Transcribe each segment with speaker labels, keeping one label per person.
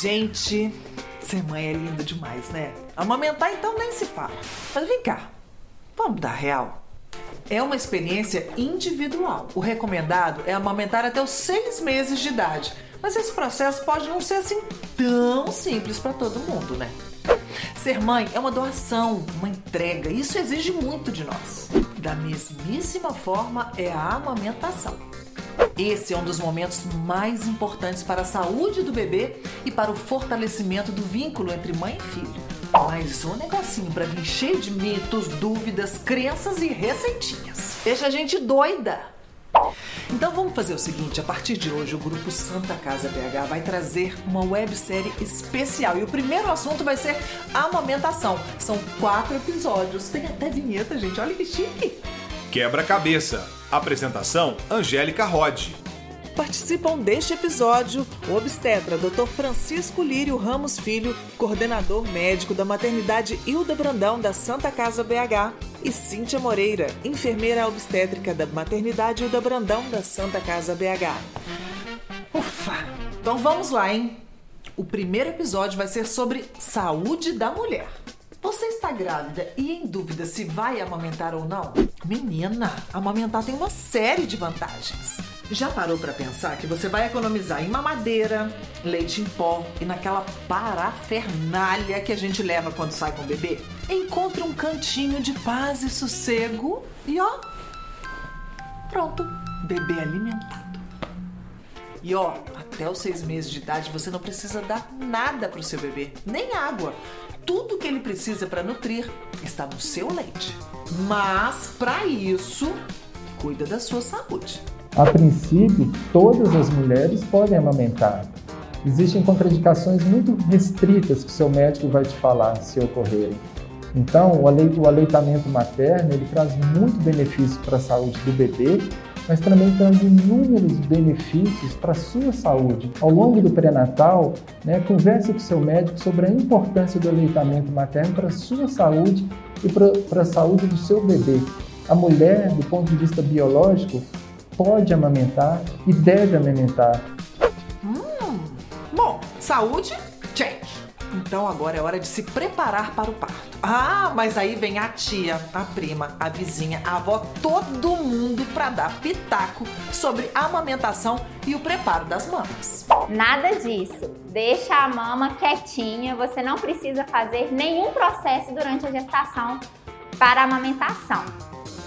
Speaker 1: Gente, ser mãe é lindo demais, né? Amamentar então nem se fala. Mas vem cá, vamos dar real. É uma experiência individual. O recomendado é amamentar até os seis meses de idade. Mas esse processo pode não ser assim tão simples para todo mundo, né? Ser mãe é uma doação, uma entrega. Isso exige muito de nós. Da mesmíssima forma é a amamentação. Esse é um dos momentos mais importantes para a saúde do bebê e para o fortalecimento do vínculo entre mãe e filho. Mas um negocinho para vir cheio de mitos, dúvidas, crenças e receitinhas. Deixa a gente doida. Então vamos fazer o seguinte, a partir de hoje o grupo Santa Casa BH vai trazer uma websérie especial e o primeiro assunto vai ser amamentação. São quatro episódios, tem até vinheta, gente, olha que chique.
Speaker 2: Quebra-cabeça. Apresentação: Angélica Rod.
Speaker 1: Participam deste episódio o obstetra Dr. Francisco Lírio Ramos Filho, coordenador médico da maternidade Hilda Brandão da Santa Casa BH, e Cíntia Moreira, enfermeira obstétrica da maternidade Hilda Brandão da Santa Casa BH. Ufa! Então vamos lá, hein? O primeiro episódio vai ser sobre saúde da mulher. Você está grávida e em dúvida se vai amamentar ou não? Menina, amamentar tem uma série de vantagens. Já parou para pensar que você vai economizar em mamadeira, leite em pó e naquela parafernália que a gente leva quando sai com o bebê? Encontre um cantinho de paz e sossego e ó, pronto, bebê alimentado. E ó, até os seis meses de idade você não precisa dar nada pro seu bebê, nem água. Tudo que ele precisa para nutrir está no seu leite. Mas para isso, cuida da sua saúde.
Speaker 3: A princípio, todas as mulheres podem amamentar. Existem contraindicações muito restritas que o seu médico vai te falar se ocorrerem. Então, o aleitamento materno ele traz muito benefício para a saúde do bebê, mas também traz inúmeros benefícios para a sua saúde. Ao longo do pré-natal, né, converse com seu médico sobre a importância do aleitamento materno para a sua saúde e para a saúde do seu bebê. A mulher, do ponto de vista biológico, pode amamentar e deve amamentar.
Speaker 1: Hum, bom, saúde. Então agora é hora de se preparar para o parto. Ah, mas aí vem a tia, a prima, a vizinha, a avó, todo mundo para dar pitaco sobre a amamentação e o preparo das mamas.
Speaker 4: Nada disso. Deixa a mama quietinha, você não precisa fazer nenhum processo durante a gestação para a amamentação.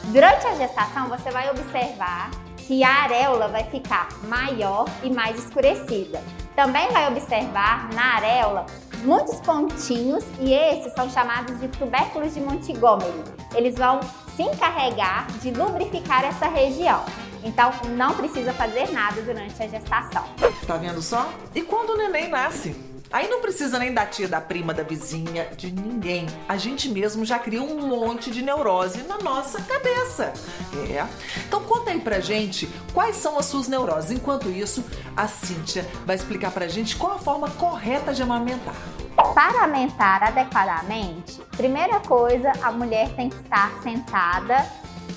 Speaker 4: Durante a gestação, você vai observar que a areola vai ficar maior e mais escurecida. Também vai observar na areola muitos pontinhos e esses são chamados de tubérculos de Montgomery. Eles vão se encarregar de lubrificar essa região. Então não precisa fazer nada durante a gestação.
Speaker 1: Tá vendo só? E quando o neném nasce? Aí não precisa nem da tia, da prima, da vizinha, de ninguém. A gente mesmo já cria um monte de neurose na nossa cabeça. É. Então conta aí pra gente quais são as suas neuroses. Enquanto isso, a Cíntia vai explicar pra gente qual a forma correta de amamentar.
Speaker 4: Para amamentar adequadamente, primeira coisa, a mulher tem que estar sentada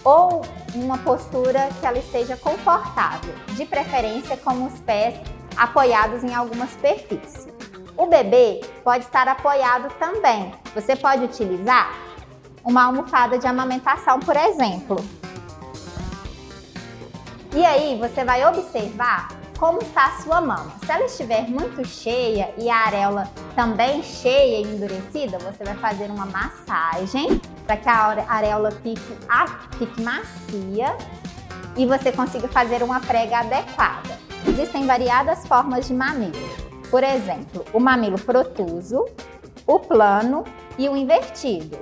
Speaker 4: ou em uma postura que ela esteja confortável, de preferência com os pés apoiados em alguma superfície. O bebê pode estar apoiado também. Você pode utilizar uma almofada de amamentação, por exemplo. E aí você vai observar como está a sua mama. Se ela estiver muito cheia e a areola também cheia e endurecida, você vai fazer uma massagem para que a areola fique, fique macia e você consiga fazer uma prega adequada. Existem variadas formas de mamilo. Por exemplo, o mamilo protuso, o plano e o invertido.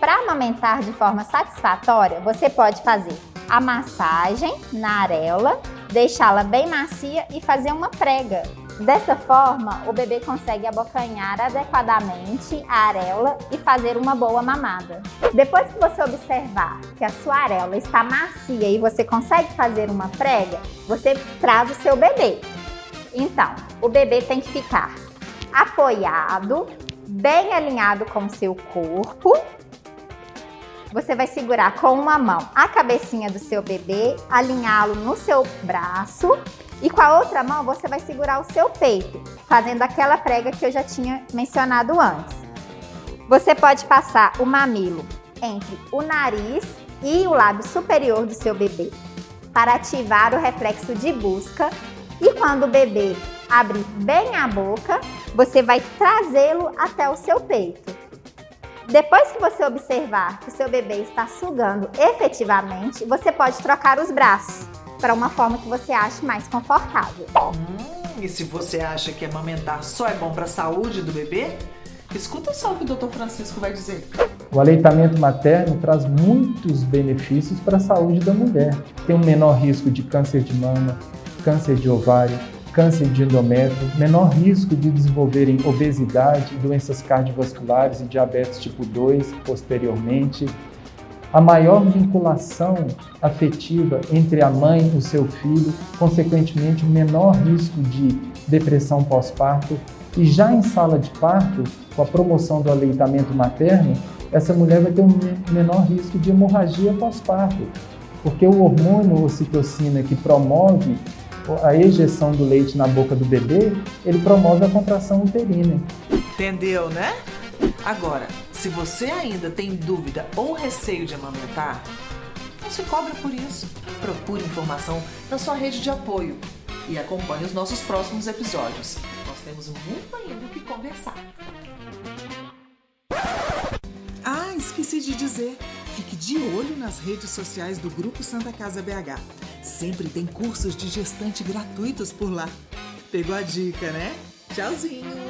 Speaker 4: Para amamentar de forma satisfatória, você pode fazer a massagem na areola, deixá-la bem macia e fazer uma prega. Dessa forma, o bebê consegue abocanhar adequadamente a areola e fazer uma boa mamada. Depois que você observar que a sua areola está macia e você consegue fazer uma prega, você traz o seu bebê. Então, o bebê tem que ficar apoiado, bem alinhado com o seu corpo. Você vai segurar com uma mão a cabecinha do seu bebê, alinhá-lo no seu braço E com a outra mão você vai segurar o seu peito, fazendo aquela prega que eu já tinha mencionado antes. Você pode passar o mamilo entre o nariz e o lábio superior do seu bebê para ativar o reflexo de busca. E quando o bebê abrir bem a boca, você vai trazê-lo até o seu peito. Depois que você observar que o seu bebê está sugando efetivamente, você pode trocar os braços para uma forma que você ache mais confortável.
Speaker 1: Hum, e se você acha que amamentar só é bom para a saúde do bebê, escuta só o que o Dr. Francisco vai dizer.
Speaker 3: O aleitamento materno traz muitos benefícios para a saúde da mulher. Tem um menor risco de câncer de mama, câncer de ovário, câncer de endométrio, menor risco de desenvolverem obesidade, doenças cardiovasculares e diabetes tipo 2 posteriormente, a maior vinculação afetiva entre a mãe e o seu filho, consequentemente, menor risco de depressão pós-parto. E já em sala de parto, com a promoção do aleitamento materno, essa mulher vai ter um menor risco de hemorragia pós-parto, porque o hormônio ocitocina que promove a ejeção do leite na boca do bebê, ele promove a contração uterina.
Speaker 1: Entendeu, né? Agora, se você ainda tem dúvida ou receio de amamentar, não se cobra por isso. Procure informação na sua rede de apoio e acompanhe os nossos próximos episódios. Nós temos muito ainda o que conversar. Ah, esqueci de dizer. Fique de olho nas redes sociais do Grupo Santa Casa BH. Sempre tem cursos de gestante gratuitos por lá. Pegou a dica, né? Tchauzinho!